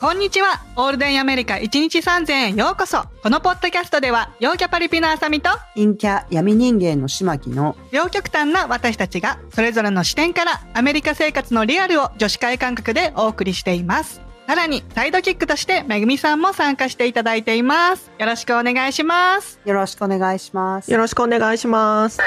こんにちは。オールデンアメリカ1日3000円ようこそ。このポッドキャストでは、陽キャパリピのあさみと、陰キャ闇人間の島木の両極端な私たちが、それぞれの視点から、アメリカ生活のリアルを女子会感覚でお送りしています。さらに、サイドキックとして、めぐみさんも参加していただいています。よろしくお願いします。よろしくお願いします。よろしくお願いします。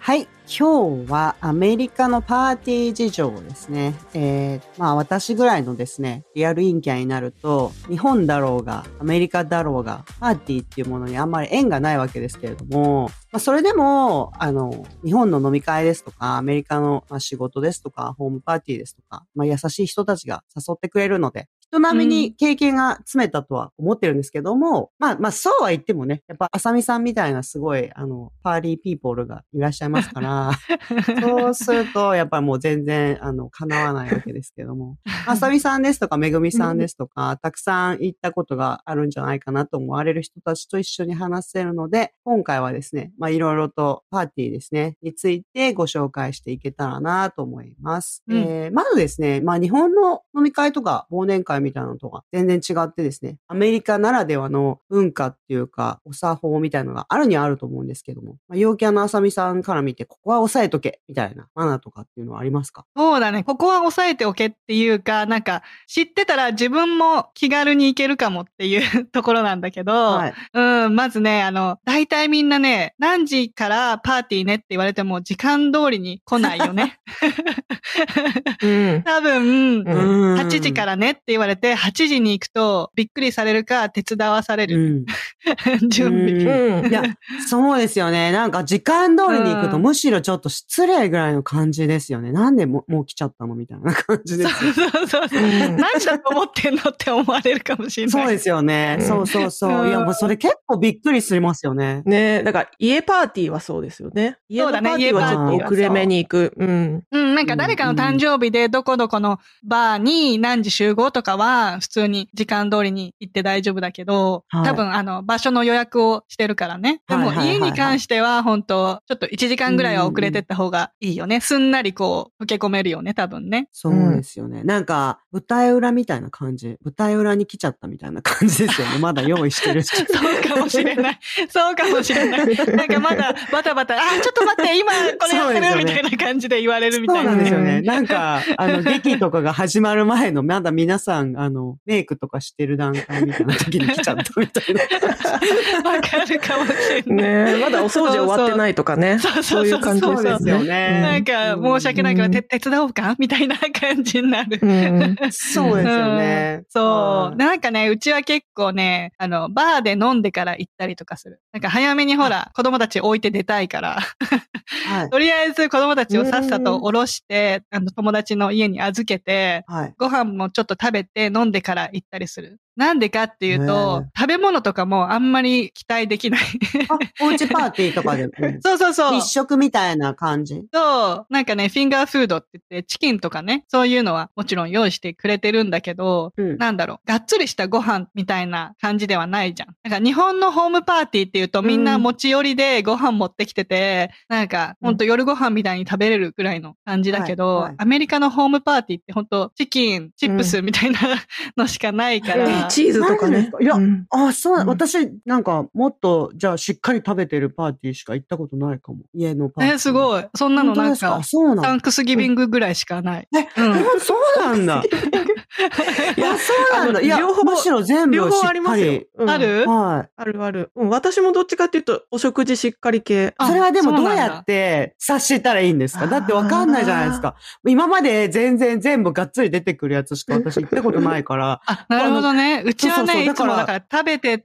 はい。今日はアメリカのパーティー事情ですね。えー、まあ私ぐらいのですね、リアル陰キャンになると、日本だろうが、アメリカだろうが、パーティーっていうものにあんまり縁がないわけですけれども、まあそれでも、あの、日本の飲み会ですとか、アメリカの仕事ですとか、ホームパーティーですとか、まあ優しい人たちが誘ってくれるので、人並みに経験が詰めたとは思ってるんですけども、まあまあそうは言ってもね、やっぱあさみさんみたいなすごい、あの、パーリーピーポールがいらっしゃいますから、そうすると、やっぱりもう全然、あの、叶わないわけですけども。あさみさんですとか、めぐみさんですとか、たくさん行ったことがあるんじゃないかなと思われる人たちと一緒に話せるので、今回はですね、まあいろいろとパーティーですね、についてご紹介していけたらなと思います。うんえーまずですね、まあ日本の飲み会とか忘年会みたいなのとか全然違ってですね、アメリカならではの文化っていうか、お作法みたいなのがあるにはあると思うんですけども、まあ、陽キャのあさみさんから見て、ここは押さえとけ、みたいなマナーとかっていうのはありますか？そうだね。ここは押さえておけっていうか、なんか、知ってたら自分も気軽に行けるかもっていう ところなんだけど、はい。うん、まずね、あの、大体みんなね、何時からパーティーねって言われても時間通りに来ないよね。うん。多分、うん8時からねって言われて、8時に行くとびっくりされるか手伝わされうる。ん。準備。うん。いや、そうですよね。なんか時間通りに行くとうんむしろちょっと失礼ぐらいの感じですよね。なんでももう来ちゃったのみたいな感じでそうすよ。そうそうそう。うん何だと思ってんのって思われるかもしれない。そうですよね。うんそうそうそう。いや、もうそれ結構びっくりしますよね。ねだから家パーティーはそうですよね。家のパーティーはちょっと遅れめに行く。うん。うん、なんか誰かの誕生日でどこどこのバーに何時集合とかは普通に時間通りに行って大丈夫だけど、はい多分あの場所の予約をしてるからね。でも家に関しては本当ちょっと1時間ぐらいは遅れてった方がいいよね。すんなりこう、溶け込めるよね、多分ね。そうですよね。なんか、舞台裏みたいな感じ。舞台裏に来ちゃったみたいな感じですよね。まだ用意してるし。そうかもしれない。そうかもしれない。なんかまだバタバタ、あ、ちょっと待って、今これやってるみたいな感じで言われるみたそいうな。なんですよね。うんなんか、あの、劇とかが始まる前の、まだ皆さん、あの、メイクとかしてる段階みたいな時に来ちゃったみたいな。わかるかもしれない。ねまだお掃除終わってないとかね。そうそうそういう感じですよね。ねなんか、申し訳ないから、て手伝おうか？みたいな感じになる。うん。そうですよねうん。そう。はいなんかね、うちは結構ね、あの、バーで飲んでから行ったりとかする。なんか早めにほら、子供たち置いて出たいから、はい。とりあえず子供たちをさっさと降ろして、あの、友達の家に預けて、はい。ご飯もちょっと食べて飲んでから行ったりする。なんでかっていうとね、食べ物とかもあんまり期待できない。あ、おうちパーティーとかでも。そうそうそう。一食みたいな感じ？そう、なんかね、フィンガーフードって言って、チキンとかね、そういうのはもちろん用意してくれてるんだけど、うんなんだろう、がっつりしたご飯みたいな感じではないじゃん。なんか日本のホームパーティーっていうとみんな持ち寄りでご飯持ってきてて、なんかほんと夜ご飯みたいに食べれるぐらいの感じだけど、はいはいアメリカのホームパーティーってほんとチキン、チップスみたいなのしかないから、うんね、チーズとかね。いやうんあ、そう、うん私、なんか、もっと、じゃあ、しっかり食べてるパーティーしか行ったことないかも。家のパーティー。え、すごい。そんなのなんかか、そうなんだ。サンクスギビングぐらいしかない。え、うんそうなんだ。いや、そうなんだ。いや、両方むしろ全部しっ両方ありますよある？はい。あるある。うん、私もどっちかっていうと、お食事しっかり系。あそれはでもどうやって察したらいいんですか？だってわかんないじゃないですか。今まで全然全部がっつり出てくるやつしか私行ったことないから。あ、なるほどね。うちはね、いつもだから食べて、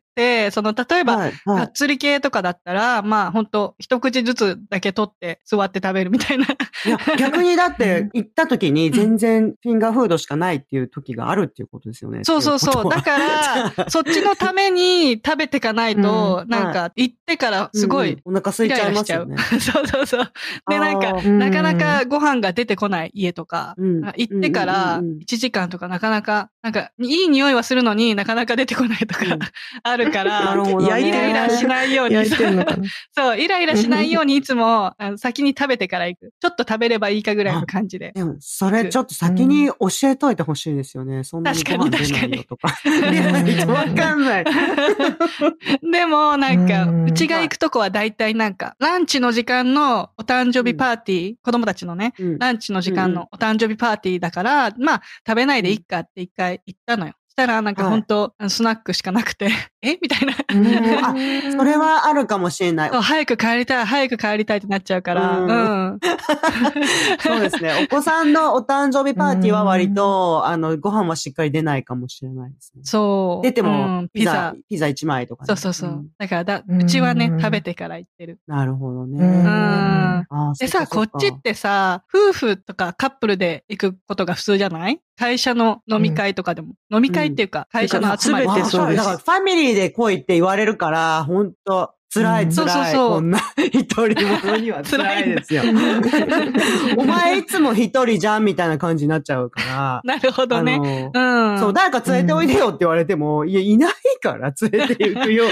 その、例えば、はい、がはい。っつり系とかだったら、まあ、ほんと、一口ずつだけ取って、座って食べるみたいな。いや、逆にだって行った時に全然フィンガーフードしかないっていう時があるっていうことですよね。そうそうそう。だから、そっちのために食べてかないと、うんなんか、行ってからすごいうんうん、お腹空いイちゃい。ますよね。そうそうそう。で、なんかなかなかご飯が出てこない家とか、うん行ってからうんうんうんうん1時間とかなかなか、なんか、いい匂いはするのになかなか出てこないとかうん あるから、イライラしないように。そう、イライラしないようにいつも先に食べてから行く。ちょっと食べればいいかぐらいの感じで。でも、それちょっと先に教えといてほしいですよね。そんなにご飯出ないよとか。出な いとわかんない。でも、なんか、うちが行くとこは大体なんか、ランチの時間のお誕生日パーティー、子供たちのね、うんランチの時間のお誕生日パーティーだから、まあ、食べないでいいかって一回言ったのよ。したら、なんかはい本当、あのスナックしかなくて、え？みたいな。うん あ、それはあるかもしれない。早く帰りたい、早く帰りたいってなっちゃうから、ううんん。そうですね。お子さんのお誕生日パーティーは割と、あの、ご飯はしっかり出ないかもしれないですね。そう。出てうもん、ピザ、ピザ1枚とかね、そうそうそう。んだからだ、ううんちはね、食べてから行ってる。なるほどね。うんでさ、こっちってさ、夫婦とかカップルで行くことが普通じゃない？会社の飲み会とかでも。飲み会っていうか、会社の集まり。全てそうですだからファミリーで来いって言われるから、本当辛うんい辛い。そうそうそうこんな一人者には辛いですよ。辛 お前いつも一人じゃんみたいな感じになっちゃうから。なるほどね。ね。うん。そう、誰か連れておいでよって言われても、いや、いないから連れて行くよ。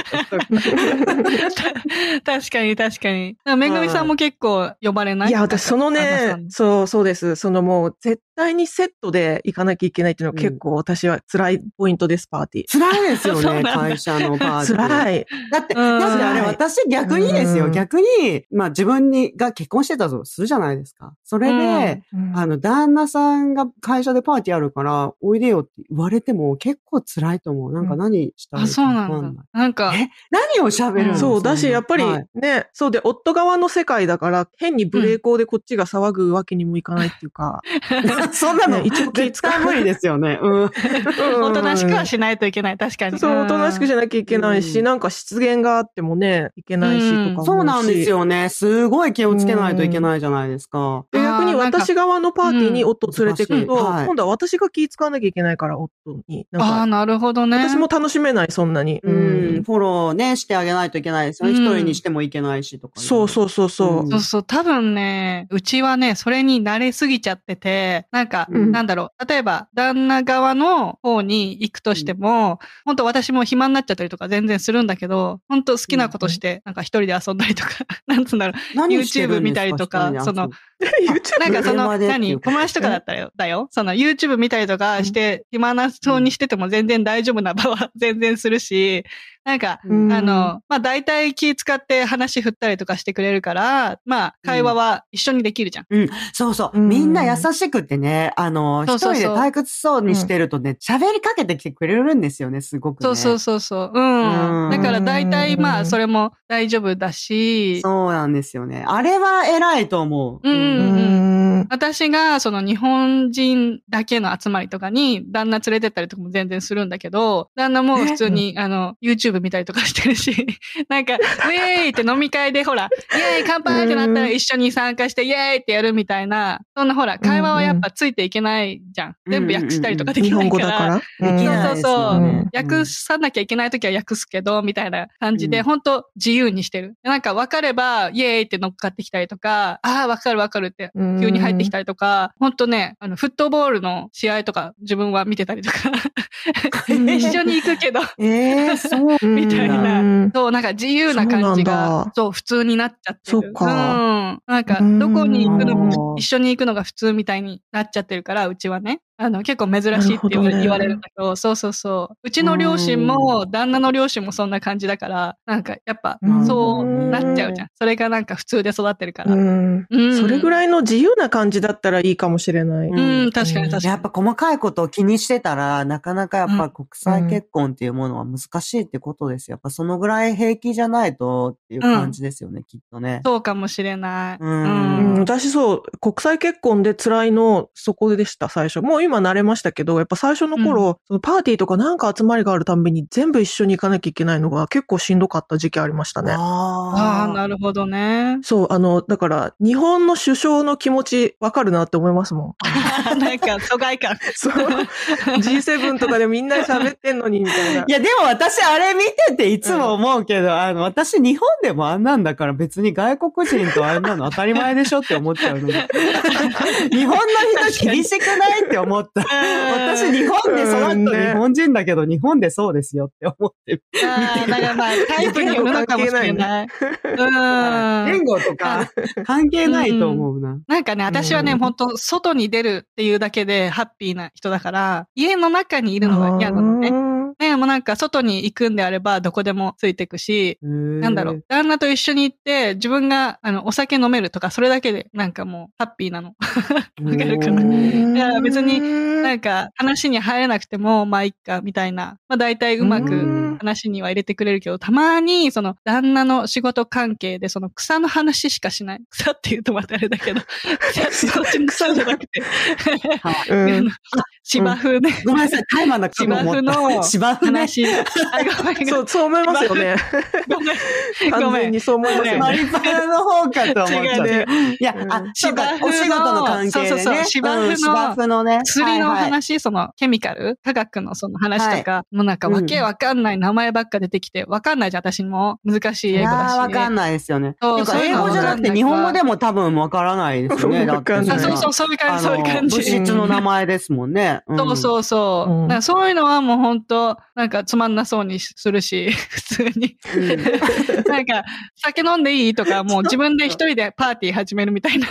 確かに確かに。めぐみさんも結構呼ばれない？いや、私、そのねそう、そうです。そのもう、絶対にセットで行かなきゃいけないっていうのは結構私は辛いポイントです、パーティー。辛いですよね、会社のパーティー。辛い。だって、うんだってあれ私逆にですよ、うん逆に、まあ自分に、が結婚してたとするじゃないですか。それで、あの、旦那さんが会社でパーティーあるから、おいでよって言われても結構辛いと思う。なんか何したらいあ、いかそうわかんなんだ。なんか、え？何を喋るの、うんそう、だし、やっぱりはいね、そうで、夫側の世界だから、変にブレーコーでこっちが騒ぐわけにもいかないっていうか。そんなの、ね一応気絶対無理ですよね。うん。おとなしくはしないといけない。確かに。そう、おとなしくしゃなきゃいけないし、うんなんか失言があってもね、いけないしうんとかそうなんです。よね。すごい気をつけないといけないじゃないですか。で逆に私側のパーティーに夫を連れてくると、うん難しいはい今度は私が気使わなきゃいけないから、夫に。ああ、か、なるほどね。私も楽しめない、そんなに。ううんん。フォローね、してあげないといけないですよね。うん一人にしてもいけないしとか。そうそうそうそう。うんそうそう、多分ね、うちはね、それに慣れすぎちゃってて、なんか、うん。なんだろう、例えば、旦那側の方に行くとしても、本当私も暇になっちゃったりとか全然するんだけど、本当好きなことして、なんか一人で遊んだりとか、なんつうんだろう、YouTube 見たりとかその なんかその、何？友達とかだったらよ、だよ。その YouTube 見たりとかして、暇なそうにしてても全然大丈夫な場は全然するし、なんか、うんあの、まあ、大体気使って話振ったりとかしてくれるから、まあ、会話は一緒にできるじゃん。うん、そうそう。うんみんな優しくてね、あの、一人で退屈そうにしてるとね、喋りかけてきてくれるんですよね、すごくね。そうそうそうそう。うん。うんだから大体まあ、うんそれも大丈夫だし、そうなんですよね。あれは偉いと思う。うんううんん。私がその日本人だけの集まりとかに旦那連れてったりとかも全然するんだけど、旦那も普通にあの YouTube 見たりとかしてるし、なんか、ウェーイって飲み会でほら、イェーイ乾杯ってなったら一緒に参加してイェーイってやるみたいな、そんなほら、会話はやっぱついていけないじゃん。全部訳したりとかでき日ないから。本語だから？そうそうそう。訳さなきゃいけないときは訳すけど、みたいな感じで、うん。本当自由にしてる。なんか分かれば、イエーイって乗っかってきたりとか、ああ、分かる分かるって、うん。急に入ってきたりとか、本当ね、あの、フットボールの試合とか自分は見てたりとか、一緒に行くけど、えー、そう。うんみたいなうんそう、なんか自由な感じがだ、そう、普通になっちゃってる。そっかうん。なんか、うんどこに行くのうんも一緒に行くのが普通みたいになっちゃってるから、うちはね。あの、結構珍しいって言わ,、れるんだけど、そうそうそう。うちの両親も、旦那の両親もそんな感じだから、なんかやっぱう、んそうなっちゃうじゃん。それがなんか普通で育ってるから。うん。うんそれぐらいの自由な感じだったらいいかもしれない。うん、確かに確かに。やっぱ細かいことを気にしてたら、なかなかやっぱ国際結婚っていうものは難しいってことですよ。やっぱそのぐらい平気じゃないとっていう感じですよね、きっとね。そうかもしれない。うんうん、私そう、国際結婚で辛いの、そこでした、最初。もう今慣れましたけど、やっぱ最初の頃、そのパーティーとかなんか集まりがあるたんびに全部一緒に行かなきゃいけないのが結構しんどかった時期ありましたね。ああ、なるほどね。そう、あの、だから、日本の首相の気持ちわかるなって思いますもん。なんか、疎外感。そう。G7 とかでみんなで喋ってんのに、みたいな。いや、でも私あれ見てていつも思うけど、あの、私日本でもあんなんだから別に外国人とあんなの当たり前でしょって思っちゃうの。日本の人厳しくないって思った。私日本で育った日本人だけど、日本でそうですよって思ってる。ああ、だからまあ、タイプによるのかもしれない。うん。言語とか関係ないと思うな。なんかね、私はね、うん本当外に出るっていうだけでハッピーな人だから、家の中にいるのが嫌なのね。ね。ね、もうなんか外に行くんであればどこでもついてくし、ななんだろう。。旦那と一緒に行って、自分が、あの、お酒飲めるとか、それだけで、なんかもう、ハッピーなの。わかるかな？うんいや別にななんか、話に入れなくても、まあ、いっか、みたいな。まあ、大体うまうくん話には入れてくれるけど、たまに、その、旦那の仕事関係で、その、草の話しかしない。草って言うとまたあれだけど、草そっちの草じゃなくて、うん 芝生ね。ごめんなさい、タイマーなかと芝生のた。芝生ね。話。そう、そう思いますよね。ごめん。ごめんに。そう思いますよね。マリパラの方かと思っちゃいや、あ、芝生のお仕事の関係でね。そうそうそう芝生のうん芝生のね。薬のはいはい話、そのケミカル、科学のその話とか、もうなんかわけわかんない名前ばっか出てきて、わかんないじゃん、私も。難しい英語だし。いやーわかんないですよね。そうそういうの語じゃなくて日本語でも多分わからないですよね。わかんないあ、そうそう、そういう感じ、そういう感物じ。質の名前ですもんね。んそうそうそう。うんだからそういうのはもう本当なんかつまんなそうにするし、普通に。なんか、酒飲んでいいとか、もう自分で一人でパーティー始めるみたいな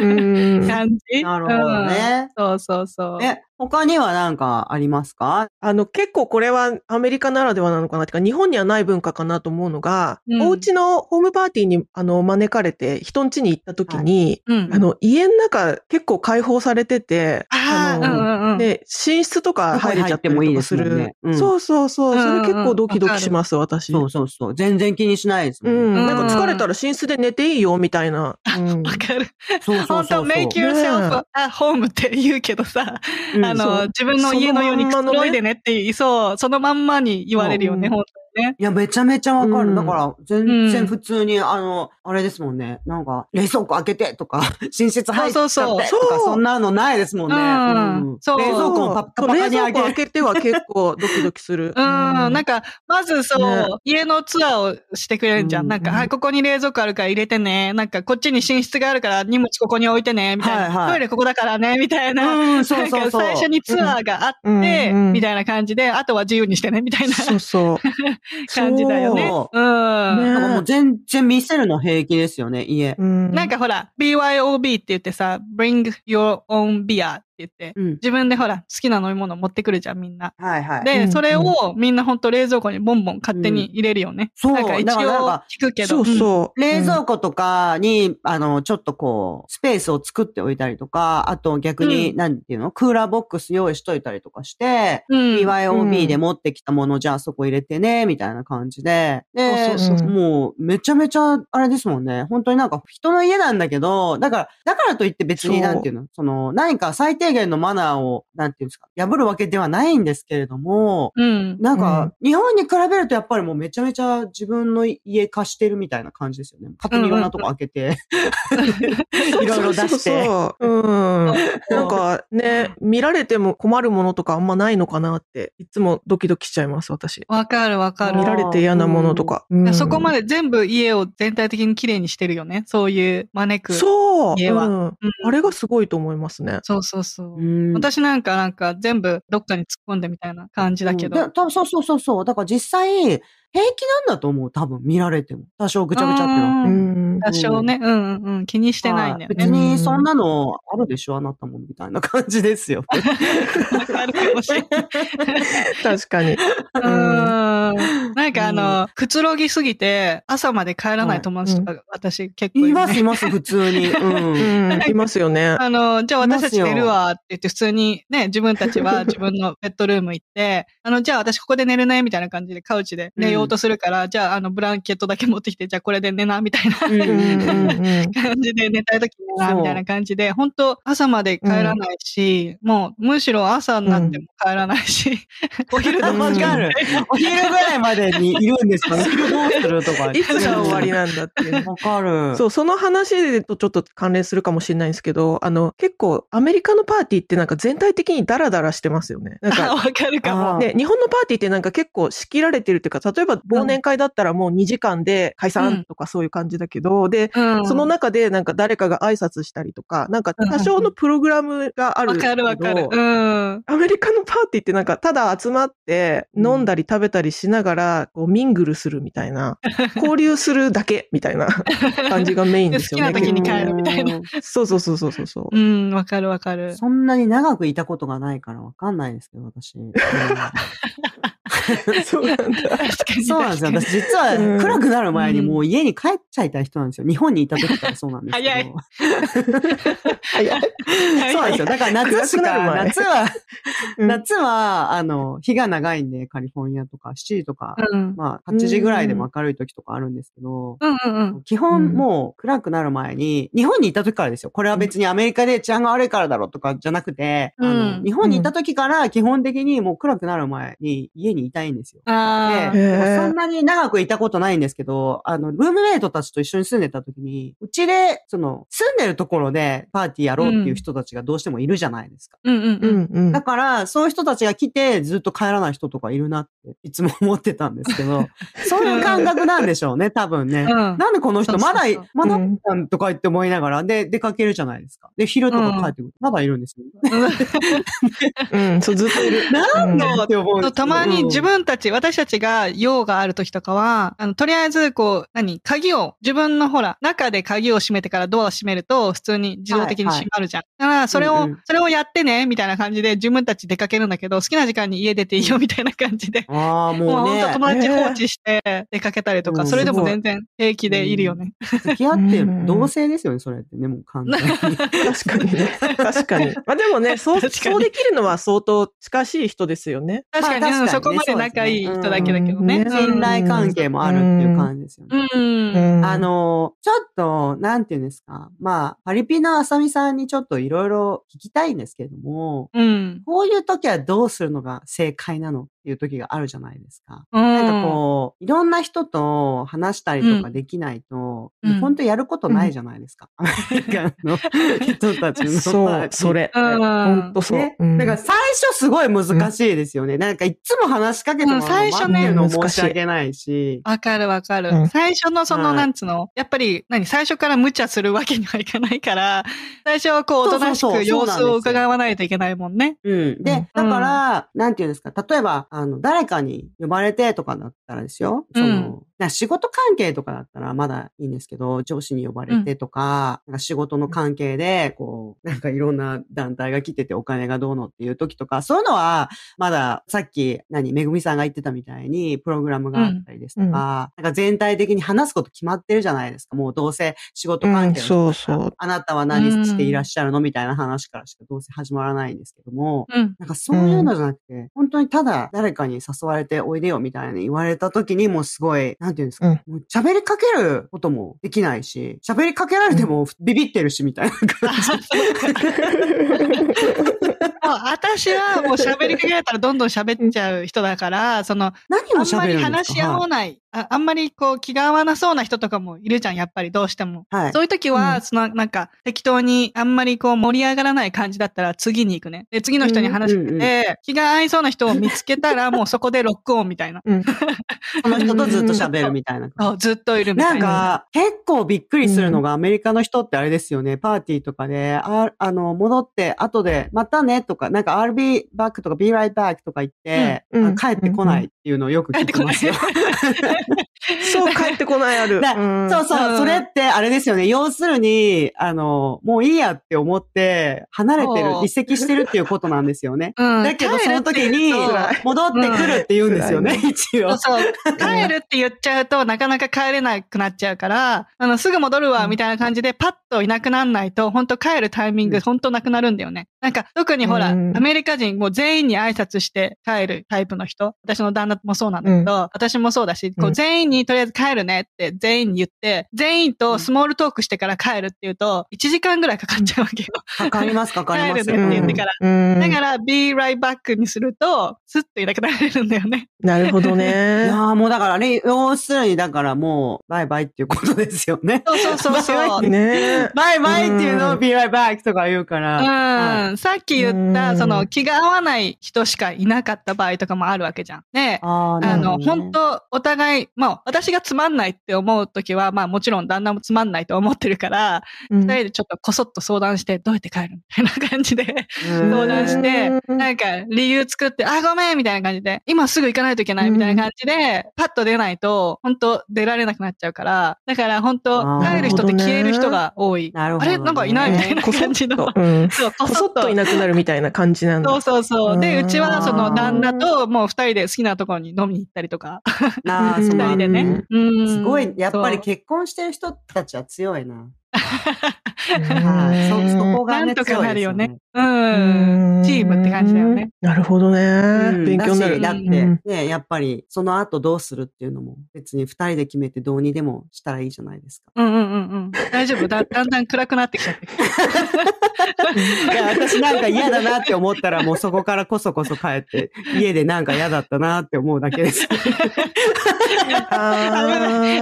うん 感じ。なるほどね。うん。そうそうそう。え、他には何かありますか？あの、結構これはアメリカならではなのかなってか、日本にはない文化かなと思うのが、うんお家のホームパーティーに、あの、招かれて、人ん家に行った時に、うん。あの、家の中結構開放されてて、あー、うんの、うんうん。で、寝室とか入れちゃってもいいでするね。うんそうそうそう。それ結構ドキドキします、私。そうそうそう。全然気にしないですもうん。なんか疲れたら寝室で寝ていいよ、みたいな。うんわかる。そうそう本当そうそう。make yourself at home って言うけどさ、うんあの、自分の家のようにくつろいでねっていう、そう、そのまんまに言われるよね、う。ん。本ね。いや、めちゃめちゃわかる。うんだから、全然普通に、あの、あれですもんね。なんか、冷蔵庫開けてとか、寝室入っちゃってとか、そうそうそうそんなのないですもんね。うんそう冷蔵庫もパッカパカに開開けて。けては結構ドキドキする。うん、なんか、まずそう、ね家のツアーをしてくれるんじゃん。うんなんか、はい、ここに冷蔵庫あるから入れてね。なんか、こっちに寝室があるから荷物ここに置いてね。みたいな。はいはいトイレここだからね。みたいな。うん、そうそうそう。最初にツアーがあって、みたいな感じで、あとは自由にしてね。みたいなそうそう。感じだよね。そううん。ねもう全然見せるの平気ですよね、家。うんなんかほら、BYOB って言ってさ、bring your own beer 言って、うん。自分でほら、好きな飲み物持ってくるじゃん、みんな。はいはい。で、うんそれをみんなほんと冷蔵庫にボンボン勝手に入れるよね。そうなんか一応か聞くけど。そうそう。冷蔵庫とかに、あの、ちょっとこう、スペースを作っておいたりとか、あと逆に、うんなんていうの？クーラーボックス用意しといたりとかして、うん。うん。BYOB で持ってきたもの、じゃあそこ入れてね、みたいな感じで。で、そうそうもう、めちゃめちゃ、あれですもんね。本当になんか人の家なんだけど、だから、だからといって別になんていうの？その、何か最低限のマナーを、なんていうんですか、破るわけではないんですけれども、うん。なんか、日本に比べるとやっぱりもうめちゃめちゃ自分の家貸してるみたいな感じですよね。勝手にいろんなとこ開けて、いろいろ出して。そうそううん。なんかね、見られても困るものとかあんまないのかなって、いつもドキドキしちゃいます、私。わかるわかる見。られて嫌なものとか。うんそこまで全部家を全体的に綺麗にしてるよね。そういう招く。そそう。家はうんうんあれがすごいと思いますね。そうそうそう。うん私なんかなんか全部どっかに突っ込んでみたいな感じだけど。うんそうそうそうそう。だから実際、平気なんだと思う。多分見られても。多少ぐちゃぐちゃってなってううんん。多少ね、うんうんうん、気にしてないんだよ別ね。にそんなのあるでしょあなたもみたいな感じですよ。わかるかもしれない。確かに。うんなんかあの、くつろぎすぎて、朝まで帰らない友達とか、私結構います、います、普通に。うん。うん。いますよね。あの、じゃあ私たち寝るわって言って普通にね、自分たちは自分のベッドルーム行って、あの、じゃあ私ここで寝るねみたいな感じでカウチで寝ようとするから、じゃああのブランケットだけ持ってきて、じゃあこれで寝なみたいなうんうんうんうん。感じで寝たい時寝なみたいな感じで、本当朝まで帰らないし、もうむしろ朝になっても帰らないし、お昼でもわかる。お昼ぐらいまでにいるんですかお昼どうするとか。いつが終わりなんだっていう。わかる。そう、その話とちょっと関連するかもしれないんですけど、あの、結構アメリカのパーティーってなんか全体的にダラダラしてますよね。なんあわか、かるかも。あで、日本のパーティーってなんか結構仕切られてるっていうか、例えば忘年会だったらもう2時間で解散とかそういう感じだけど、で、うんその中でなんか誰かが挨拶したりとか、なんか多少のプログラムがあるわかけど。るわかる。うん。アメリカのパーティーってなんかただ集まって飲んだり食べたりしながらこうミングルするみたいな、交流するだけみたいな 感じがメインですよね。好きな時に帰るみたいなうんそうそうそうそうそうそう。うん、わかるわかる。そんなに長くいたことがないからわかんないですけど、私。う んそうなんだ。確かに。そうなんですよ。私実は暗くなる前にもう家に帰っちゃいたい人なんですよ。日本にいた時からそうなんですけど。早い早い。そうなんですよ。だから夏しか、夏は、うん夏は、あの、日が長いんで、カリフォルニアとか7時とか、うん。まあ8時ぐらいでも明るい時とかあるんですけど、うんうんうん。基本もう暗くなる前に、日本にいた時からですよ。これは別にアメリカで治安が悪いからだろうとかじゃなくて、あうんの日本にいた時から基本的にもう暗くなる前に家にいたいんですよ。あで、そんなに長くいたことないんですけど、あの、ルームメイトたちと一緒に住んでた時に、うちで、その、住んでるところでパーティーやろうっていう人たちがどうしてもいるじゃないですか。あ。うんうんううん。んうんだ。から、そういう人たちが来て、ずっと帰らない人とかいるなって、いつも思ってたんですけど、そういう感覚なんでしょうね、多分ね。うんなんでこの人、まだまだなんとか言って思いながら、で、出かけるじゃないですか。で、昼とか帰ってくる。まだいるんですよ。うん、そう、ずっといる。なんでって思うんですよたまに自分たち、私たちが用がある時とかは、あの、とりあえず、こう、何鍵を、自分のほら、中で鍵を閉めてからドアを閉めると、普通に自動的に閉まるじゃん。だから、それを、うんうんそれをやってね、みたいな感じで自分たち出かけるんだけど、好きな時間に家出ていいよ、みたいな感じで。ああ、もうもうね本当、友達放置して出かけたりとか、うんそれでも全然平気でいるよね。付き合って同性ですよね、それってね、もう完全に。確かにね。確かに。まあでもね、そう、そうできるのは相当近しい人ですよね。確かに、まあ確かにそこまで仲いい人だけだけどね。信頼関係もあるっていう感じですよね。うん。うんあ、の、ちょっと、なんていうんですか。まあ、パリピのあさみさんにちょっといろいろ聞きたいんですけれども、うん。こういう時はどうするのが正解なの？っていう時があるじゃないですか。うん。なんかこう、いろんな人と話したりとかできないと、うん本当やることないじゃないですか。アメリカの人たちの そう、それ。れ。うん。ほんとそう。ね。うんだから最初すごい難しいですよね。なんかいつも話しかけてもら最初ね申し訳ないし。わかるわかる。うん最初のその、はいなんつうの、やっぱり、何、最初から無茶するわけにはいかないから、最初はこう、おとなしく様子を伺わないといけないもんね。うん。で、うんだから、なんていうんですか？例えば、あの、誰かに呼ばれてとかだったらですよ。その、な仕事関係とかだったらまだいいんですけど、上司に呼ばれてとか、なんか仕事の関係で、こう、なんかいろんな団体が来ててお金がどうのっていう時とか、そういうのは、まだ、さっき、何、めぐみさんが言ってたみたいに、プログラムがあったりですとか、うん。うんなんか全体的に話すこと決まってるじゃないですか。もうどうせ仕事関係のそうそう。あなたは何していらっしゃるのみたいな話からしかどうせ始まらないんですけども、うん。なんかそういうのじゃなくて、本当にただ誰かに誘われておいでよみたいに言われた時にもうすごい、なんていうんですか、うん。もう喋りかけることもできないし、喋りかけられてもビビってるしみたいな感じ。私はもう喋りかけられたらどんどん喋っちゃう人だから、その、何をあんまり話し合わない。ああんまりこう気が合わなそうな人とかもいるじゃん、やっぱりどうしても。はいそういう時は、うんそのなんか適当にあんまりこう盛り上がらない感じだったら次に行くね。で、次の人に話しかけて、うんうん気が合いそうな人を見つけたら もうそこでロックオンみたいな。うん。その人とずっと喋るみたいな。そうずっといるみたないんな。か、結構びっくりするのが、アメリカの人ってあれですよね、パーティーとかで、あ、あの、戻って、後で、またね、とか、なんか、I'll be back とか、be right back とか言って、うんうんあ帰ってこないっていうのをよく聞きますよ。そう、帰ってこないある。だんそうそうう、んそれってあれですよね。要するに、あの、もういいやって思って、離れてる離席してるっていうことなんですよね。うんだけど、その時に戻ってくるって言うんですよね、一応。そうそう。帰るって言っちゃうと、なかなか帰れなくなっちゃうから、あの、すぐ戻るわ、みたいな感じで、パッといなくならないと、本当帰るタイミング、うん本当なくなるんだよね。なんか、特にほら、うんアメリカ人、もう全員に挨拶して帰るタイプの人。私の旦那もそうなんだけど、私もそうだし、こううん全員にとりあえず帰るねって全員に言って、全員とスモールトークしてから帰るっていうと、1時間ぐらいかかっちゃうわけよ。かかります、かかります。帰るねって言ってからうんだから、be right back にすると、スッといなくなれるんだよね。なるほど いねや。ーもうだから、あれ、要するに、だからもう、バイバイっていうことですよね。そうそうそうそう。ねバイバイっていうのをうん be right back とか言うから。うん、はいさっき言った、うんその気が合わない人しかいなかった場合とかもあるわけじゃん。ねあーあの、本当お互い、まあ、私がつまんないって思うときは、まあ、もちろん旦那もつまんないと思ってるから、うん二人でちょっとこそっと相談して、どうやって帰るみたいな感じでうん相談して、うんなんか理由作って、あ、ごめんみたいな感じで、今すぐ行かないといけない？みたいな感じで、パッと出ないと、本当出られなくなっちゃうから、だから本当帰る人って消える人が多い。なるほどね。あれ？なんかいないみたいな感じの。と、うん。そう、ここそっといなくなるみたいな感じなんだ。そうそうそう。で、うちはその旦那ともう二人で好きなところに飲みに行ったりとか、なあ、うんそう二人でね。うん。すごい、やっぱり結婚してる人たちは強いな。う んはい。そ、そこがね、なんとかなるよねうん。チームって感じだよね。。なるほどね。うん勉強になる。だって、うんね、やっぱり、その後どうするっていうのも、別に二人で決めてどうにでもしたらいいじゃないですか。うんうんうんうん。大丈夫だ。だんだん暗くなってきちゃって。いや、私なんか嫌だなって思ったら、もうそこからこそこそ帰って、家でなんか嫌だったなって思うだけです。あー危ない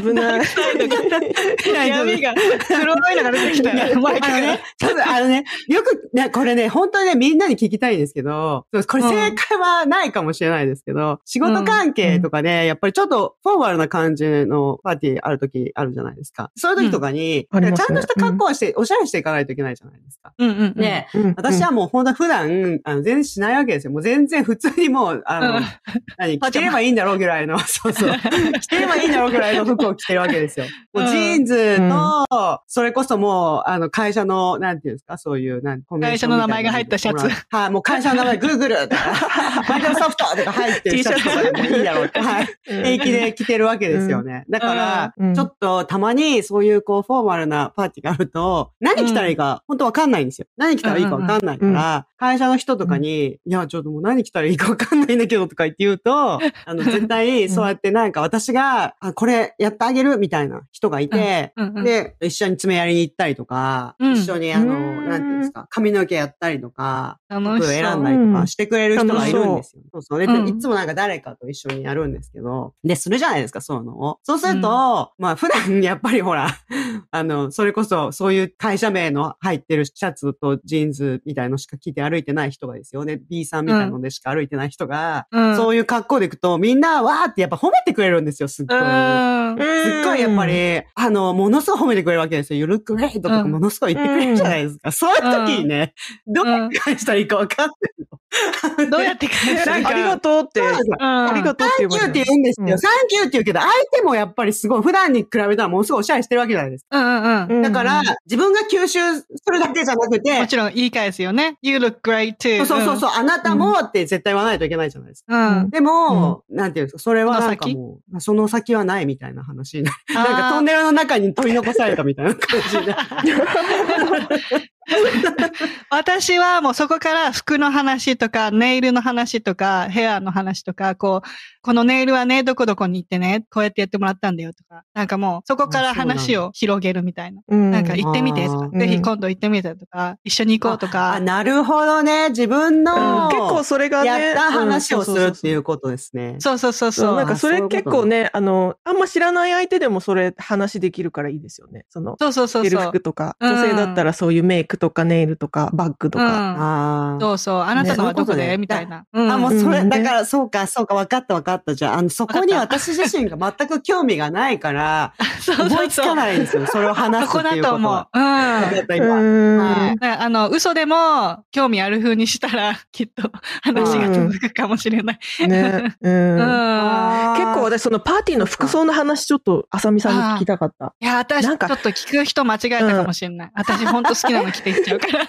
危ない危ない。闇が、黒いのが出てきたよ。マイクがあのね、ちょっとあのね、よく、ね、これね、本当にね、みんなに聞きたいんですけど、これ正解はないかもしれないですけど、仕事関係とかで、やっぱりちょっとフォーマルな感じのパーティーある時あるじゃないですか。そういう時とかに、うんちゃんとした格好をして、おしゃれしていかないといけないじゃないですか。うんうんうん。で、うん私はもう本当普段、あの、全然しないわけですよ。もう全然普通にもう、あの、うん何、着てればいいんだろうぐらいの、そうそう。着てればいいんだろうぐらいの服を着てるわけですよ。もうジーンズの、それこそもう、あの、会社の、なんていうんですか、そういう、なんコンベンションみたいな会社の名前が入ったシャツ。はい、もう会社の名前、グーグルとか、マイクロソフトとか入ってるシャツとかでもいいだろうって、はい。平気で着てるわけですよね。だから、うん。ちょっとたまにそういうこうフォーマルなパーティーがあると、何着たらいいか、本当わかんないんですよ。何着たらいいかわかんないから、会社の人とかに、いや、ちょっともう何着たらいいかわかんないんだけどとか言って言うと、あの、絶対そうやってなんか私が、あ、これやってあげるみたいな人がいて、うんうん、で、一緒に爪やりに行ったりとか、うん一緒にあの、うんなんていうんですか、髪の毛やったりとか、楽しそう。服を選んだりとかしてくれる人がいるんですよ。そうそう。で、うんいつもなんか誰かと一緒にやるんですけど、で、するじゃないですか、そういうのを。そうすると、まあ普段やっぱりほら、あの、それこそそういう会社名の入ってるシャツとジーンズみたいのしか着て歩いてない人がですよね。B さんみたいのでしか歩いてない人が、うんそういう格好で行くとみんなわーってやっぱ褒めてくれるんですよ、すっごい。うん。すっごいやっぱり、あの、ものすごい褒めてくれるわけですよ。You look great とかうんものすごい言ってくれるじゃないですか。そういう時にね、どうやって返したらいいか分かんないの。どうやって返すあなんかりがとうって。あありがとうって言サンキューって言うんですよ。うんサンキューって言うけど、相手もやっぱりすごい、普段に比べたらものすごいおしゃれしてるわけじゃないですか。うんうんうん。だから、自分が吸収するだけじゃなくても、ちろん言い返すよね。You look great too. そうそうそう、あなたもって絶対言わないといけないじゃないですか。うん。うん。でも、なんていうんですか、それはなんかそのもう、その先はないみたいな話になる。なんかトンネルの中に取り残されたみたいな感じで。私はもうそこから服の話とか、ネイルの話とか、ヘアの話とか、こう、このネイルはね、どこどこに行ってね、こうやってやってもらったんだよとか、なんかもう、そこから話を広げるみたいな。うんなんか行ってみてとか、ぜひ今度行ってみてとか、一緒に行こうとあ、か。なるほどね。自分の、結構それがね。やった話をするっていううことですね。そうそうそうそ。そうう。なんかそれ結構ね、あの、あんま知らない相手でもそれ話できるからいいですよね。その、そうそうそう着てるそう。服とか、うん女性だったらそういうメイクとかネイルとかバッグとか。うん。ああ。そうそう。あなたのはどこで、ねみたいな。うんあ、もうそれ、うんだから、そうか、そうか、分かった分かった。じゃあ、あの、そこに私自身が全く興味がないから、思いつかないんですよ。それを話すそこだっていうことと思うは。。うん。分かった、う今。んはいあの、嘘でも興味ある風にしたら、きっと話が続くかもしれない。ね。うんうん。結構私そのパーティーの服装の話ちょっとあさみさんに聞きたかった。いや、私、ちょなんかっと聞く人間違えたかもしれない。私、ほんと好きなの着ていっちゃうから。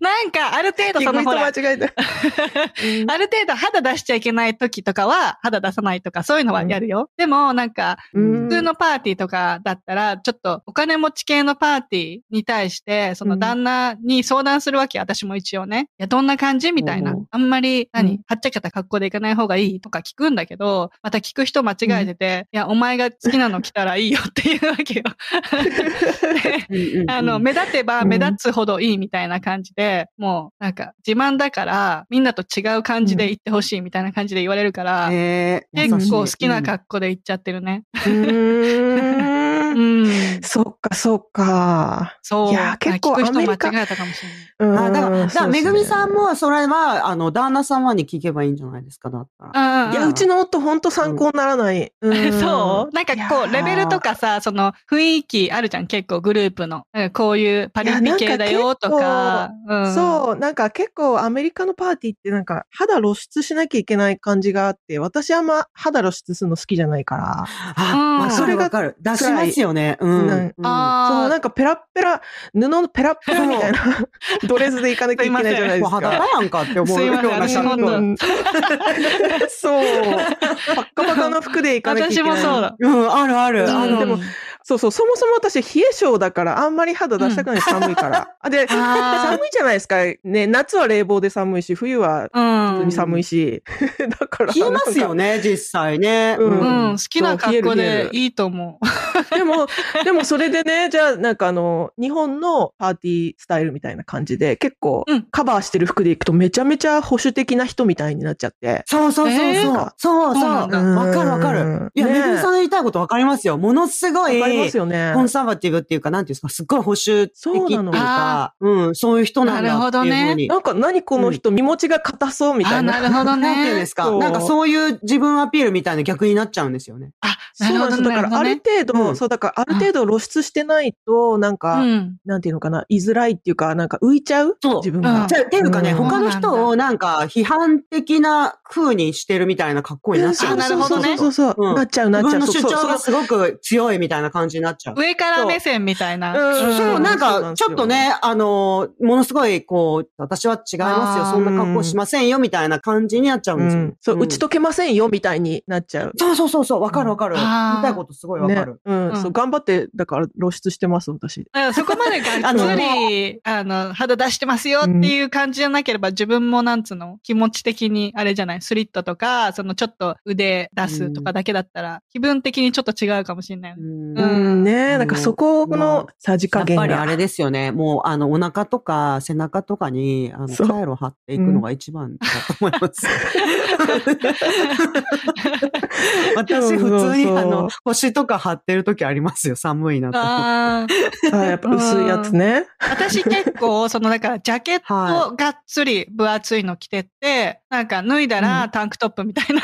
なんか、ある程度その、聞く人ほら、間違えた。う んある程度肌出しちゃいけない時とかは、肌出さないとか、そういうのはやるよ。でも、なんか、うん普通のパーティーとかだったら、ちょっとお金持ち系のパーティーに対して、その旦那に相談するわけ、私も一応ね。いや、どんな感じみたいな。うん。あんまり、何、うん。はっちゃけた格好で行かない方がいいとか聞くんだけど、また聞く人間違えてて、いや、お前が好きなの着たらいいよっていうわけよ。あの、目立てば目立つほどいいみたいな感じで、もう、なんか、自慢だから、みんなと違う感じで行ってほしいみたいな感じで言われるから、えー結構好きな格好で行っちゃってるね。うん。そっか、そっか。そう。いや結構人アメリカ間違えたかもしれない。うんあ、だから、だからめぐみさん、も、それは、あの、旦那様に聞けばいいんじゃないですか、だったら。いや、うちの夫ほんと参考にならない。うんそうなんかこう、レベルとかさ、その雰囲気あるじゃん、結構グループの。うんこういうパリピ系だよとか。うんそう、なんか結構アメリカのパーティーってなんか肌露出しなきゃいけない感じがあって、私あんま肌露出するの好きじゃないから。あ、わかそれがるわかる。出しますよね。うん。なんうんそう、なんかペラッペラ、布のペラッペラみたいなドレスで行かなきゃいけないじゃないですもう裸か。やんかって思うようすいませんなシャツ私本当うんそう。パッカパカの服で行かなきゃいけない。私もそうだ。うん、あるある。うんあのでもそうそう、そもそも私冷え性だからあんまり肌出したくない、寒いから。あ で、あ寒いじゃないですか。ね、夏は冷房で寒いし、冬はー普通に寒いし。だから。冷えますよね。ね、実際ね。ううん、好きな格好でいいと思う。でも、でもそれでね、じゃあなんかあの、日本のパーティースタイルみたいな感じで、結構うんカバーしてる服で行くとめちゃめちゃ保守的な人みたいになっちゃって。そうそうそうえそうー。そうそう。わかるわかる。いや、ねめぐみさんの言いたいことわかりますよ。ものすごい、わかりますよね。コンサバティブっていうか、なんていうんですか、すっごい保守的っていうそうなのか、うん、そういう人なんだっていうふうに。なんか何この人、身持ちが硬そうみたあ、いな。なるほどなんていうんでね。すか？そうなんかそういう自分アピールみたいな逆になっちゃうんですよね。あ、そなるほど、うなんですよ。だからある。程度、うんそうだからある程度露出してないと、なんか、うん。なんていうのかな、居づらいっていうか、なんか浮いちゃう？そう自分が。うんじゃあ、っていうかね、うん他の人をなんか批判的な風にしてるみたいな格好になっちゃあうんですよなるほどねそうそうそう、うんなっちゃう、なっちゃう。自分の主そうそう張がすごく強いみたいな感じになっちゃう。上から目線みたいな。うんそう、なんそうなんか、ちょっとね、あの、ものすごい、こう、私は違いますよ、そんな格好しませんよ、みたいな感じになっちゃうんですよ。うんそう、ん打ち解けませんよ、みたいになっちゃう。そうそうそうそう、わかるわかる。言いたいことすごいわかねる。。うん、うんそう、頑張って、だから露出してます、私。そこまでがっつり、あの、肌出してますよっていう感じじゃなければ、自分もなんつうの、気持ち的に、あれじゃない、スリットとか、そのちょっと腕出すとかだけだったら、気分的にちょっと違うかもしれない。うんうん、ねなんかそこのさじ加減が。やっぱりあれですよね。もう、あの、お腹とか背中とかに、あの、カイロ貼っていくのが一番だと思います。私、普通に、そうそうあの、腰とか貼ってる時ありますよ。寒いなと思って。あーあやっぱ薄いやつね。私結構、その、だから、ジャケッはトがっつり分厚いの着てって、なんか脱いだらタンクトップみたいな。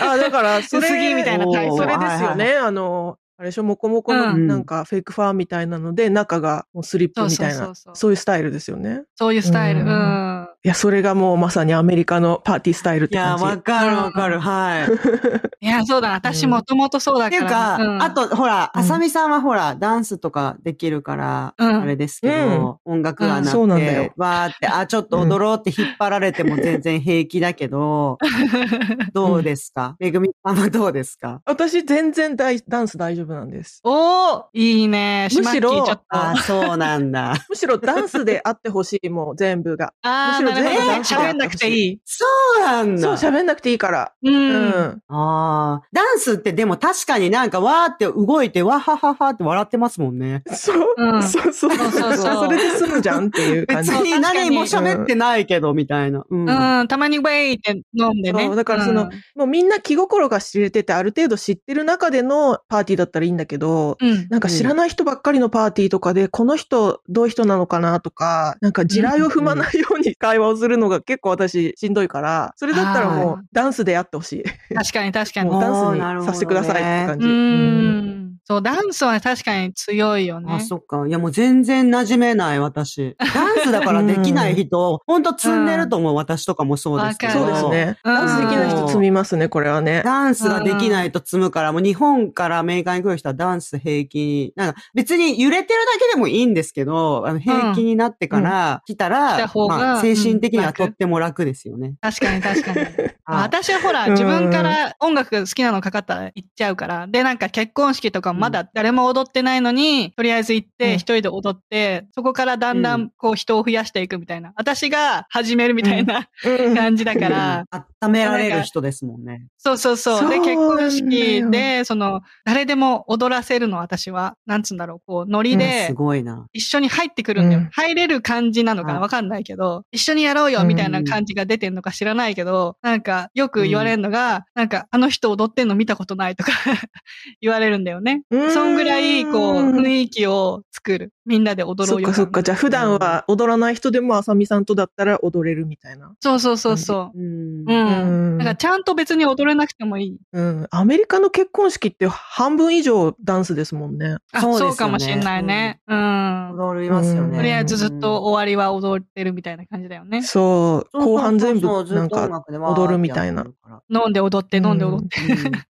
あ、だから、それ、薄着みたいなタイプそれですよはいね。あの、あれでしょ、もこもこの、うんなんか、フェイクファーみたいなので、中がもうスリップみたいな、そういうスタイルですよね。そういうスタイル。ううんん。いや、それがもうまさにアメリカのパーティースタイルっいや、て感じ。わかるわかる。はい。いや、そうだな。私もともとそうだっていうから。か、うんあ、と、ほら、うんあさみさんはほら、ダンスとかできるから、うんあれですけど、音楽がうんなってそうなんだよ、わーって、あ、ちょっと踊ろうって引っ張られても全然平気だけど、どうですか？めぐみさんはどうですか？私全然大ダンス大丈夫なんです。おーいいね。むしろ。あ、そうなんだ。むしろダンスであってほしい、もう全部が。あー、むしろなるほ喋んなくていい。そうなんそう、だ。喋んなくていいから。う。うんん。ああ、ダンスってでも確かになんかわーって動いて、わはははって笑ってますもんね。そう、うんそうそうそうそうそうそれで済むじゃんっていう感じ。別に何も喋ってないけど、みたいな。うん。うん、たまにウェイって飲んでね。そうだからそのうんもうみんな気心が知れてて、ある程度知ってる中でのパーティーだったらいいんだけど、うん。なんか知らない人ばっかりのパーティーとかで、この人どういう人なのかなとか、なんか地雷を踏まないように会話をするのが結構私しんどいから、それだったらもあうダンスでやってほしい。確かに確かに。もうダンスにさせてくださいって感うじ。うんん。そう、ダンスは確かに強いよね。あ、そっか。いや、もう全然馴染めない、私。ダンスだからできない人、ほんと積んでると思う、私とかもそうですけど。そうですね。うんダンスできない人積みますね、これはね。ダンスができないと積むから、もう日本からアメリカに来る人はダンス平気に、なんか別に揺れてるだけでもいいんですけど、あの平気になってから来た来ら、まあ精神的にはうんとっても楽ですよね。確かに確かに。はい私はほら、うん自分から音楽好きなのかかったら行っちゃうから。で、なんか結婚式とかもまだ誰も踊ってないのに、とりあえず行っうんて一人で踊って、そこからだんだんこう人を増やしていくみたいな。私が始めるみたいなうん感じだから。温められる人ですもんね。そうそうそう。で、結婚式で、その、誰でも踊らせるの、私は。なんつうんだろう、こう、ノリうんで、すごいな。一緒に入ってくるんだよ。うん入れる感じなのかはないわかんないけど、一緒にやろうよみたいな感じが出てんのか知らないけど、なんかよく言われるのが、なんかあの人踊ってんの見たことないとか 言われるんだよね。うんそんぐらい、こう、雰囲気を作る。みんなで踊ろよ。そうっかそっか。じゃあ普段は踊らない人でもあさみさんとだったら踊れるみたいな。そうそうそうそうう。んう。ん。うんだからちゃんと別に踊れなくてもいい。うん。アメリカの結婚式って半分以上ダンスですもんね。あ、そうねそうかもしれないね。うん。踊りますよね。うんとりあえずずっと終わりは踊ってるみたいな感じだよね。そう。後半全部なんか踊るみたいな飲んで踊って飲んで踊って。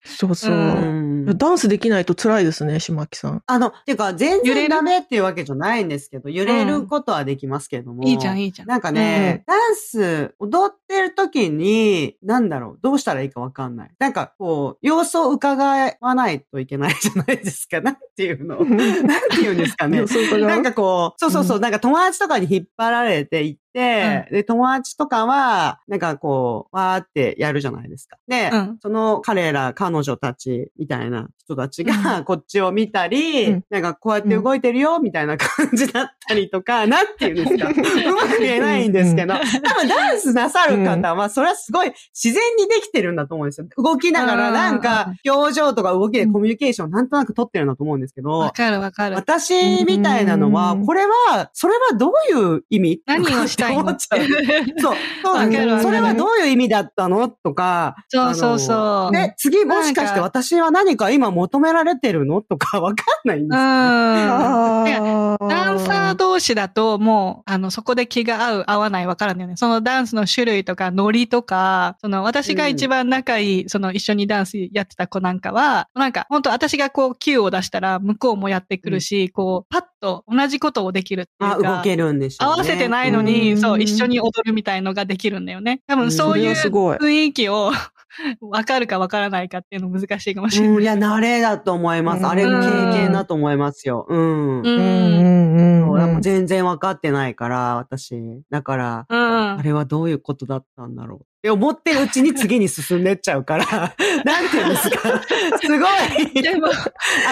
そうそう。うんうんダンスできないと辛いですね、島木さん。あの、ていうか、全揺れる？然ダメっていうわけじゃないんですけど、揺れることはできますけれども。いいじゃん、いいじゃん。なんかね、ダンス踊ってる時に、なんだろう、どうしたらいいかわかんない。なんかこう、様子を伺わないといけないじゃないですか。なんていうの？なんていうんですかね。なんかこう、そうそうそう、なんか友達とかに引っ張られて行って、で、友達とかは、なんかこう、わーってやるじゃないですか。で、うん。その彼ら、彼女たちみたいな人たちが、こっちを見たり、うん。なんかこうやって動いてるよ、みたいな感じだったりとか、なんていうんですか。うまく言えないんですけど、多分ダンスなさる方は、それはすごい自然にできてるんだと思うんですよ。動きながら、うんなんか、表情とか動きでコミュニケーションなんとなく取ってるんだと思うんですけどわ、かるわかる。私みたいなのはう、んこれは、それはどういう意味？何をした思っちゃう。そう。そうなんですわかるわかるそれはどういう意味だったの？とか。そうそうそうで、次もしかして私は何か今求められてるの？とか わかんないんうん。ですよ。あーダンサー同士だともう、あの、そこで気が合う、合わないわからんだよね。そのダンスの種類とか、ノリとか、その私が一番仲いい、その一緒にダンスやってた子なんかは、なんか本当私がこう、キューを出したら向こうもやってくるし、こう、パッと同じことをできるっていあ、うか。動けるんでしょ。合わせてないのうそう、一緒に踊るみたいのができるんだよね。多分そういう雰囲気を 分かるか分からないかっていうの難しいかもしれない。うん、いや、慣れだと思います。あれ、うん経験だと思いますよ。うん。う。うんんうん。全然分かってないから、私。だから、うんあ。れはどういうことだったんだろう。って思ってるうちに次に進んでっちゃうから、なんていうんですか。すごい。でも、あ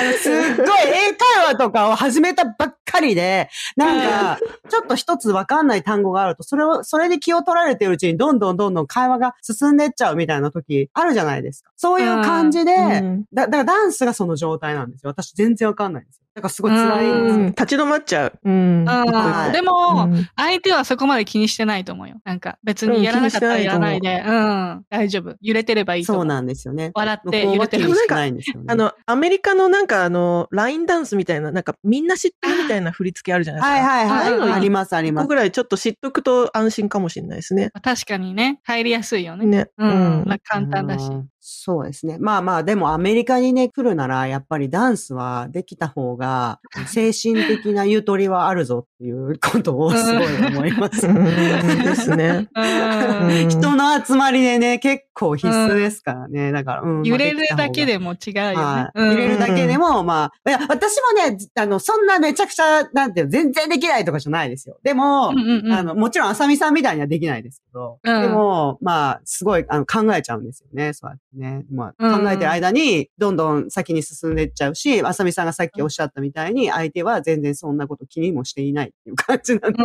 の、すっごい英会話とかを始めたばっかりで、なんか、ちょっと一つわかんない単語があると、それを、それに気を取られてるうちに、どんどんどんどん会話が進んでっちゃうみたいな時、あるじゃないですか。そういう感じで、うんだ、だからダンスがその状態なんですよ。私全然わかんないんですよ。だからすごい辛いんですよ。うん立ち止まっちゃう。うん。うんでも、うん相手はそこまで気にしてないと思うよ。なんか別にやらなかったらやらないで、うん、大丈夫。揺れてればいいと思う。そうなんですよね。笑って揺れてるにしてないんですよね。あの、アメリカのなんかあの、ラインダンスみたいな、なんかみんな知ってるみたいな振り付けあるじゃないですか。はいはいはい。ありますありますぐ。らいちょっと知っとくと安心かもしれないですね。確かにね、入りやすいよね。ね。うん、まあ簡単だし。うんそうですね。まあまあ、でもアメリカにね、来るなら、やっぱりダンスはできた方が、精神的なゆとりはあるぞっていうことをすごい思います。うんですね。うん 人の集まりでね、結構必須ですからね。だから、うん揺れるだけ。までも違うよね揺れるだけでも、まあ、いや、私もね、あの、そんなめちゃくちゃ、なんていうの、全然できないとかじゃないですよ。でも、うんうんうんあの、もちろん、あさみさんみたいにはできないですけど、うんでも、まあ、すごい、あの、考えちゃうんですよね、そうやってね。まあ、うん考えてる間に、どんどん先に進んでいっちゃうし、あさみさんがさっきおっしゃったみたいに、相手は全然そんなこと気にもしていないっていう感じなんで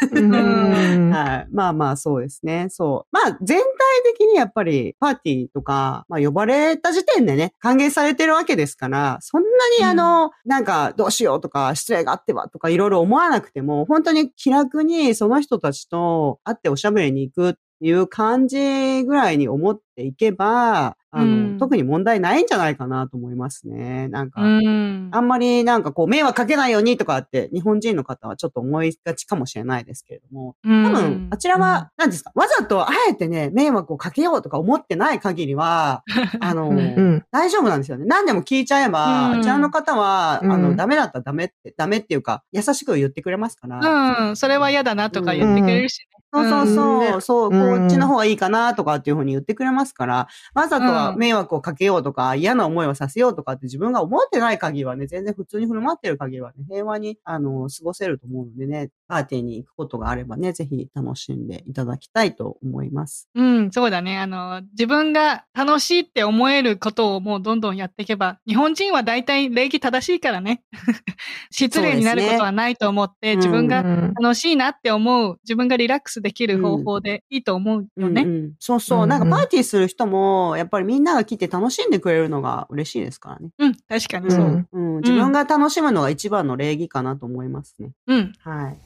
すよ。うん はい。まあまあ、そうですね。そう。まあ、全体的にやっぱり、パーティーとか、まあ、呼ばれた時点でね、歓迎されてるわけですから、そんなにあの、なんか、どうしようとか、失礼があってはとか、いろいろ思わなくても、本当に気楽にその人たちと会っておしゃべりに行くっていう感じぐらいに思っていけば、あの、うん。特に問題ないんじゃないかなと思いますね。なんか、うん。あんまりなんかこう、迷惑かけないようにとかって、日本人の方はちょっと思いがちかもしれないですけれども、多多分、あちらは、何ですか、わざとあえてね、迷惑をかけようとか思ってない限りは、あの、うん。大丈夫なんですよね。何でも聞いちゃえば、うん。あちらの方は、うん。あの、ダメだったらダメって、ダメっていうか、優しく言ってくれますから。うん、それは嫌だなとか言ってくれるしそうそうそう、うん。そう、うん。こっちの方がいいかなとかっていうふうに言ってくれますから、わざとは迷惑をかけようとか、嫌な思いをさせようとかって自分が思ってない限りはね、全然普通に振る舞ってる限りはね、平和に、あの、過ごせると思うのでね、パーティーに行くことがあればね、ぜひ楽しんでいただきたいと思います。ね。うん、そうだね。あの、自分が楽しいって思えることをもうどんどんやっていけば、日本人は大体礼儀正しいからね。失礼になることはないと思って、ね自分がうん楽しいなって思う、自分がリラックスできる方法でいいと思うよね。うんうんそうそう、うんなんかパーティーする人も、やっぱりみんなが来て楽しんでくれるのが嬉しいですからね。うん、確かにそう。うんうん、自分が楽しむのが一番の礼儀かなと思いますね。うん。はい。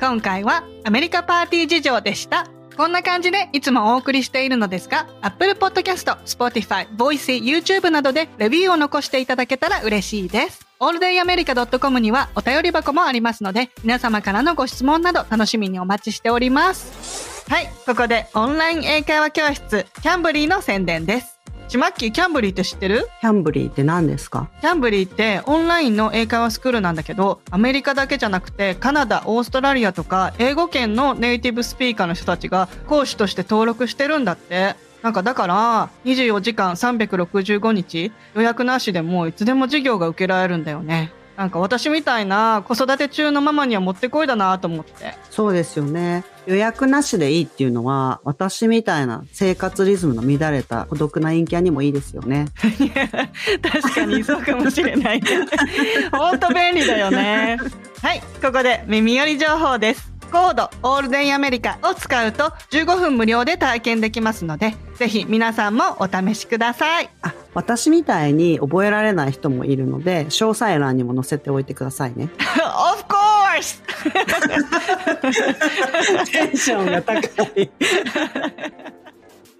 今回はアメリカパーティー事情でした。こんな感じでいつもお送りしているのですが、Apple Podcast、Spotify、Voice、YouTube などでレビューを残していただけたら嬉しいです。alldayamerica.com にはお便り箱もありますので、皆様からのご質問など楽しみにお待ちしております。はい。ここでオンライン英会話教室、キャンブリーの宣伝です。ちまっきーキャンブリーって知ってる？キャンブリーって何ですか？キャンブリーってオンラインの英会話スクールなんだけど、アメリカだけじゃなくてカナダ、オーストラリアとか英語圏のネイティブスピーカーの人たちが講師として登録してるんだって。なんかだから24時間365日予約なしでもいつでも授業が受けられるんだよね。なんか私みたいな子育て中のママにはもってこいだなと思って。そうですよね。予約なしでいいっていうのは、私みたいな生活リズムの乱れた孤独な陰キャにもいいですよね。確かにそうかもしれない。本当便利だよね。はい、ここで耳寄り情報です。コードオールデンアメリカを使うと15分無料で体験できますので、ぜひ皆さんもお試しください。あ、私みたいに覚えられない人もいるので、詳細欄にも載せておいてくださいね。of course! テンションが高い。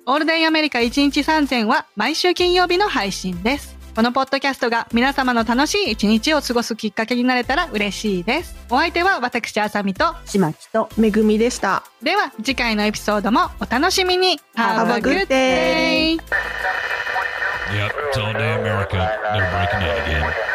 オールデンアメリカ1日3000は毎週金曜日の配信です。このポッドキャストが皆様の楽しい一日を過ごすきっかけになれたら嬉しいです。お相手は私、あさみと、ちまきと。めぐみでした。では次回のエピソードもお楽しみに Have a good day. Yep, it's all day America. They're breaking in again.